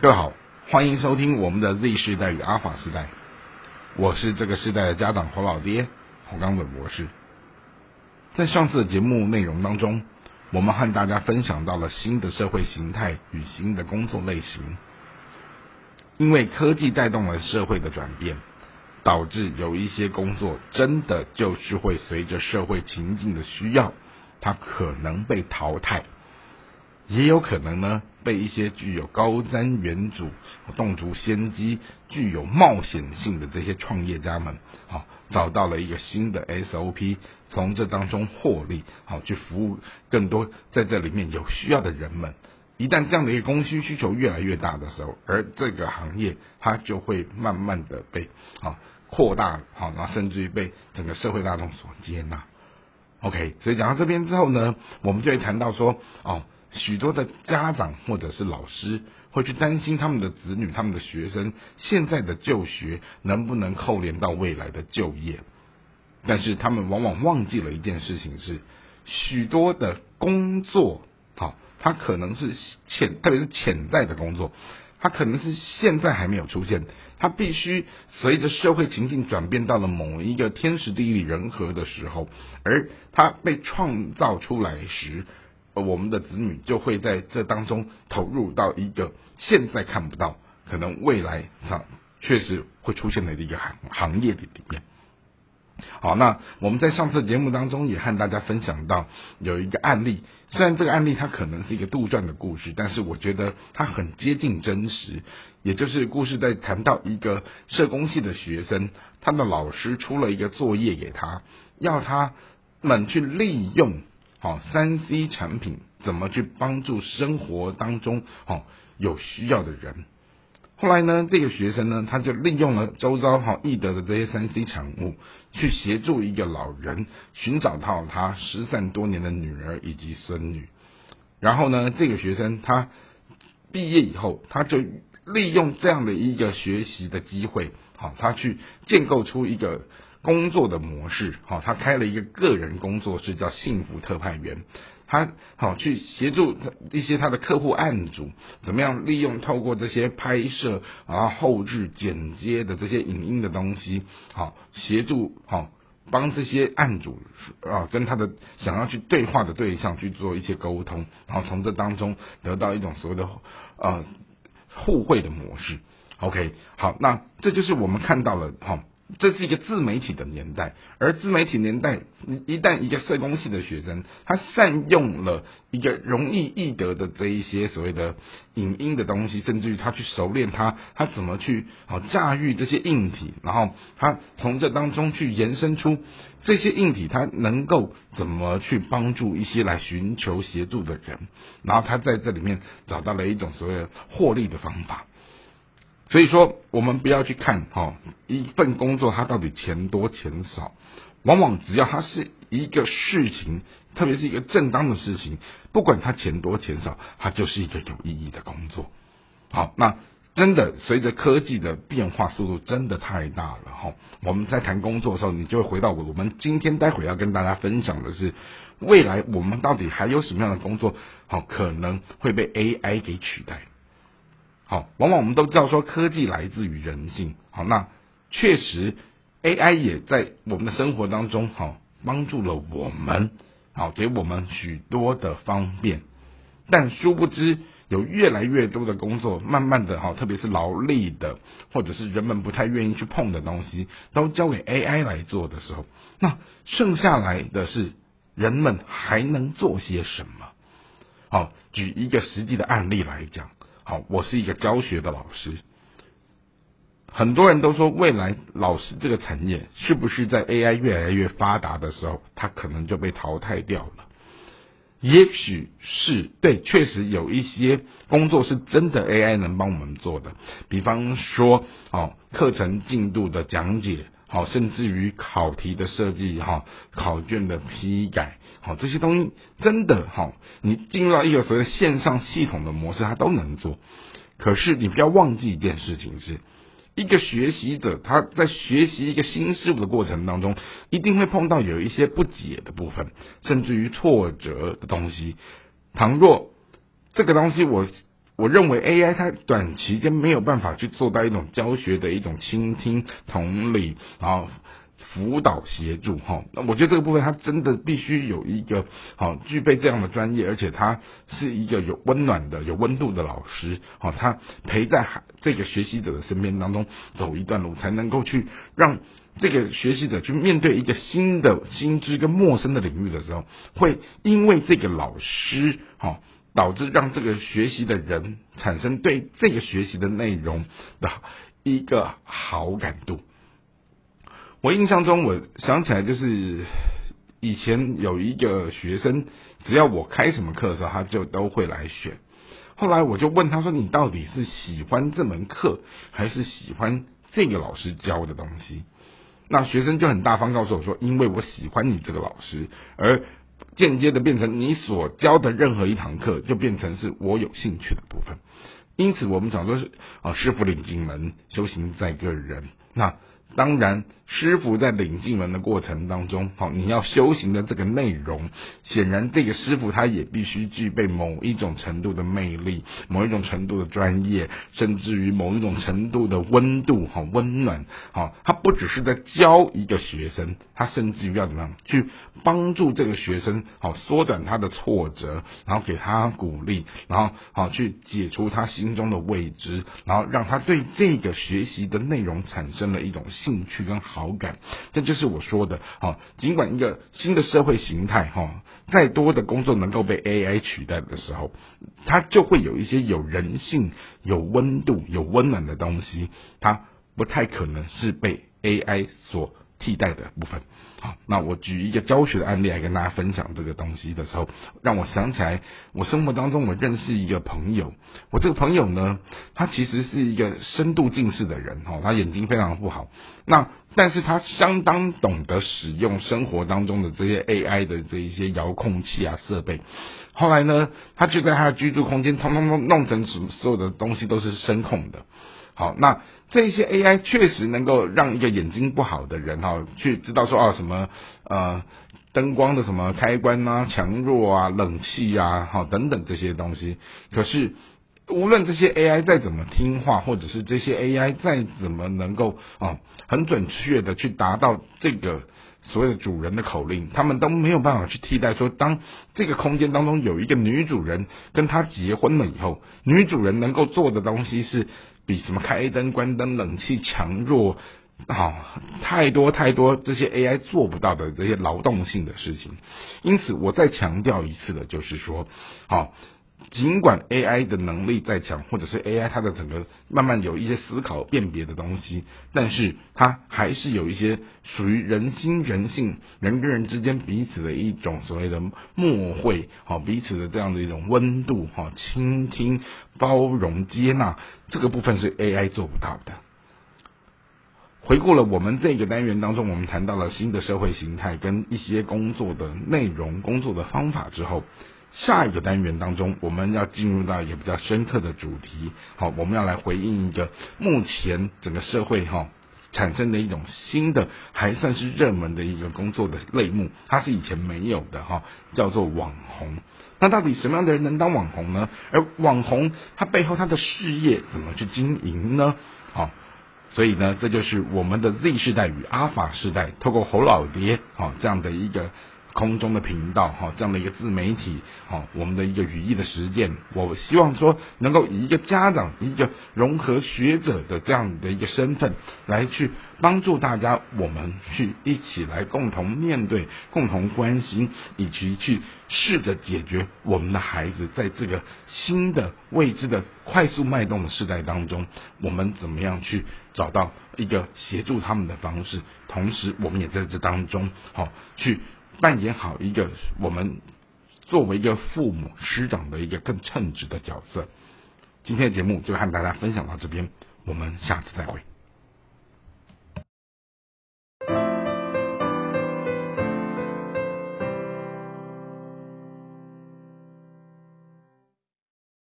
各位好，欢迎收听我们的 Z 世代与阿法时代，我是这个时代的家长侯老爹侯刚本博士。在上次的节目内容当中，我们和大家分享到了新的社会形态与新的工作类型，因为科技带动了社会的转变，导致有一些工作真的就是会随着社会情境的需要，它可能被淘汰。也有可能呢，被一些具有高瞻远瞩、洞烛先机、具有冒险性的这些创业家们，好找到了一个新的 SOP，从这当中获利，好去服务更多在这里面有需要的人们。一旦这样的一个供需需求越来越大的时候，而这个行业它就会慢慢的被啊扩大，好，那甚至于被整个社会大众所接纳。OK，所以讲到这边之后呢，我们就会谈到说，哦。许多的家长或者是老师会去担心他们的子女、他们的学生现在的就学能不能扣连到未来的就业，但是他们往往忘记了一件事情是，许多的工作，好，它可能是潜，特别是潜在的工作，它可能是现在还没有出现，它必须随着社会情境转变到了某一个天时地利人和的时候，而它被创造出来时。我们的子女就会在这当中投入到一个现在看不到，可能未来上确实会出现的一个行行业里里面。好，那我们在上次节目当中也和大家分享到有一个案例，虽然这个案例它可能是一个杜撰的故事，但是我觉得它很接近真实。也就是故事在谈到一个社工系的学生，他的老师出了一个作业给他，要他们去利用。好，三 C 产品怎么去帮助生活当中好有需要的人？后来呢，这个学生呢，他就利用了周遭好易得的这些三 C 产物，去协助一个老人寻找到他失散多年的女儿以及孙女。然后呢，这个学生他毕业以后，他就利用这样的一个学习的机会，好，他去建构出一个。工作的模式，好，他开了一个个人工作室，叫幸福特派员。他好去协助一些他的客户案主，怎么样利用透过这些拍摄啊、后置剪接的这些影音的东西，好协助好帮这些案主啊跟他的想要去对话的对象去做一些沟通，然后从这当中得到一种所谓的呃互惠的模式。OK，好，那这就是我们看到了哈。这是一个自媒体的年代，而自媒体年代，一旦一个社工系的学生，他善用了一个容易易得的这一些所谓的影音的东西，甚至于他去熟练他，他怎么去好驾驭这些硬体，然后他从这当中去延伸出这些硬体，他能够怎么去帮助一些来寻求协助的人，然后他在这里面找到了一种所谓的获利的方法。所以说，我们不要去看哈一份工作它到底钱多钱少，往往只要它是一个事情，特别是一个正当的事情，不管它钱多钱少，它就是一个有意义的工作。好，那真的随着科技的变化速度真的太大了哈，我们在谈工作的时候，你就会回到我们今天待会要跟大家分享的是，未来我们到底还有什么样的工作好可能会被 AI 给取代？好，往往我们都知道说科技来自于人性。好，那确实 AI 也在我们的生活当中，好帮助了我们，好给我们许多的方便。但殊不知，有越来越多的工作，慢慢的，好特别是劳力的，或者是人们不太愿意去碰的东西，都交给 AI 来做的时候，那剩下来的是人们还能做些什么？好，举一个实际的案例来讲。好，我是一个教学的老师。很多人都说，未来老师这个产业是不是在 AI 越来越发达的时候，它可能就被淘汰掉了？也许是对，确实有一些工作是真的 AI 能帮我们做的，比方说，哦，课程进度的讲解。好，甚至于考题的设计，哈，考卷的批改，好，这些东西真的，哈，你进入到一个所谓线上系统的模式，它都能做。可是你不要忘记一件事情，是一个学习者他在学习一个新事物的过程当中，一定会碰到有一些不解的部分，甚至于挫折的东西。倘若这个东西我我认为 AI 它短期间没有办法去做到一种教学的一种倾听、同理，然后。辅导协助哈，那我觉得这个部分它真的必须有一个好具备这样的专业，而且他是一个有温暖的、有温度的老师，好，他陪在这个学习者的身边当中走一段路，才能够去让这个学习者去面对一个新的新知跟陌生的领域的时候，会因为这个老师哈，导致让这个学习的人产生对这个学习的内容的一个好感度。我印象中，我想起来就是以前有一个学生，只要我开什么课的时候，他就都会来选。后来我就问他说：“你到底是喜欢这门课，还是喜欢这个老师教的东西？”那学生就很大方告诉我说：“因为我喜欢你这个老师，而间接的变成你所教的任何一堂课，就变成是我有兴趣的部分。因此，我们讲说是啊，师傅领进门，修行在个人。那当然。师傅在领进门的过程当中，好，你要修行的这个内容，显然这个师傅他也必须具备某一种程度的魅力，某一种程度的专业，甚至于某一种程度的温度，哈，温暖，好，他不只是在教一个学生，他甚至于要怎么样去帮助这个学生，好，缩短他的挫折，然后给他鼓励，然后好去解除他心中的未知，然后让他对这个学习的内容产生了一种兴趣跟好。感，这就是我说的。哈，尽管一个新的社会形态，哈，再多的工作能够被 AI 取代的时候，它就会有一些有人性、有温度、有温暖的东西，它不太可能是被 AI 所替代的部分。好，那我举一个教学的案例来跟大家分享这个东西的时候，让我想起来，我生活当中我认识一个朋友，我这个朋友呢，他其实是一个深度近视的人，哈，他眼睛非常不好，那但是他相当懂得使用生活当中的这些 AI 的这一些遥控器啊设备，后来呢，他就在他的居住空间，通通通弄成所所有的东西都是声控的。好，那这些 AI 确实能够让一个眼睛不好的人哈，去知道说啊什么呃灯光的什么开关啊、强弱啊、冷气啊，好等等这些东西。可是无论这些 AI 再怎么听话，或者是这些 AI 再怎么能够啊很准确的去达到这个所谓的主人的口令，他们都没有办法去替代说，当这个空间当中有一个女主人跟他结婚了以后，女主人能够做的东西是。比什么开灯、关灯、冷气强弱，好太多太多这些 AI 做不到的这些劳动性的事情。因此，我再强调一次的，就是说，好。尽管 AI 的能力再强，或者是 AI 它的整个慢慢有一些思考辨别的东西，但是它还是有一些属于人心人性、人跟人之间彼此的一种所谓的默会，好彼此的这样的一种温度，哈倾听、包容、接纳，这个部分是 AI 做不到的。回顾了我们这个单元当中，我们谈到了新的社会形态跟一些工作的内容、工作的方法之后。下一个单元当中，我们要进入到一个比较深刻的主题。好，我们要来回应一个目前整个社会哈产生的一种新的还算是热门的一个工作的类目，它是以前没有的哈，叫做网红。那到底什么样的人能当网红呢？而网红他背后他的事业怎么去经营呢？好，所以呢，这就是我们的 Z 世代与阿法世代，透过侯老爹好这样的一个。空中的频道，哈，这样的一个自媒体，哈，我们的一个语义的实践，我希望说能够以一个家长、一个融合学者的这样的一个身份，来去帮助大家，我们去一起来共同面对、共同关心，以及去试着解决我们的孩子在这个新的未知的快速脉动的时代当中，我们怎么样去找到一个协助他们的方式，同时我们也在这当中，好去。扮演好一个我们作为一个父母师长的一个更称职的角色。今天的节目就和大家分享到这边，我们下次再会。